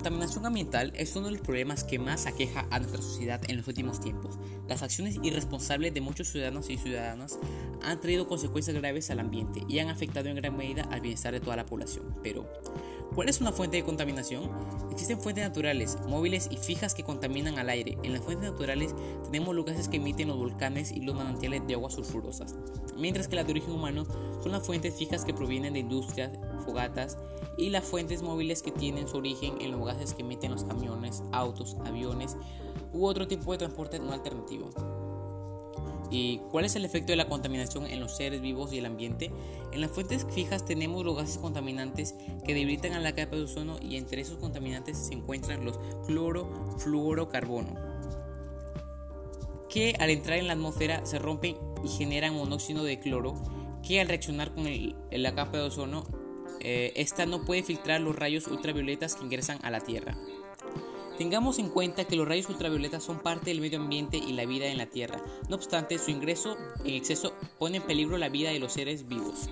contaminación ambiental es uno de los problemas que más aqueja a nuestra sociedad en los últimos tiempos. Las acciones irresponsables de muchos ciudadanos y ciudadanas han traído consecuencias graves al ambiente y han afectado en gran medida al bienestar de toda la población. Pero, ¿Cuál es una fuente de contaminación? Existen fuentes naturales, móviles y fijas que contaminan al aire. En las fuentes naturales tenemos los gases que emiten los volcanes y los manantiales de aguas sulfurosas, mientras que las de origen humano son las fuentes fijas que provienen de industrias, fogatas y las fuentes móviles que tienen su origen en los gases que emiten los camiones, autos, aviones u otro tipo de transporte no alternativo. ¿Y cuál es el efecto de la contaminación en los seres vivos y el ambiente? En las fuentes fijas tenemos los gases contaminantes que debilitan a la capa de ozono y entre esos contaminantes se encuentran los cloro-fluorocarbono, que al entrar en la atmósfera se rompen y generan monóxido de cloro, que al reaccionar con la capa de ozono, eh, esta no puede filtrar los rayos ultravioletas que ingresan a la Tierra. Tengamos en cuenta que los rayos ultravioletas son parte del medio ambiente y la vida en la Tierra. No obstante, su ingreso en exceso pone en peligro la vida de los seres vivos.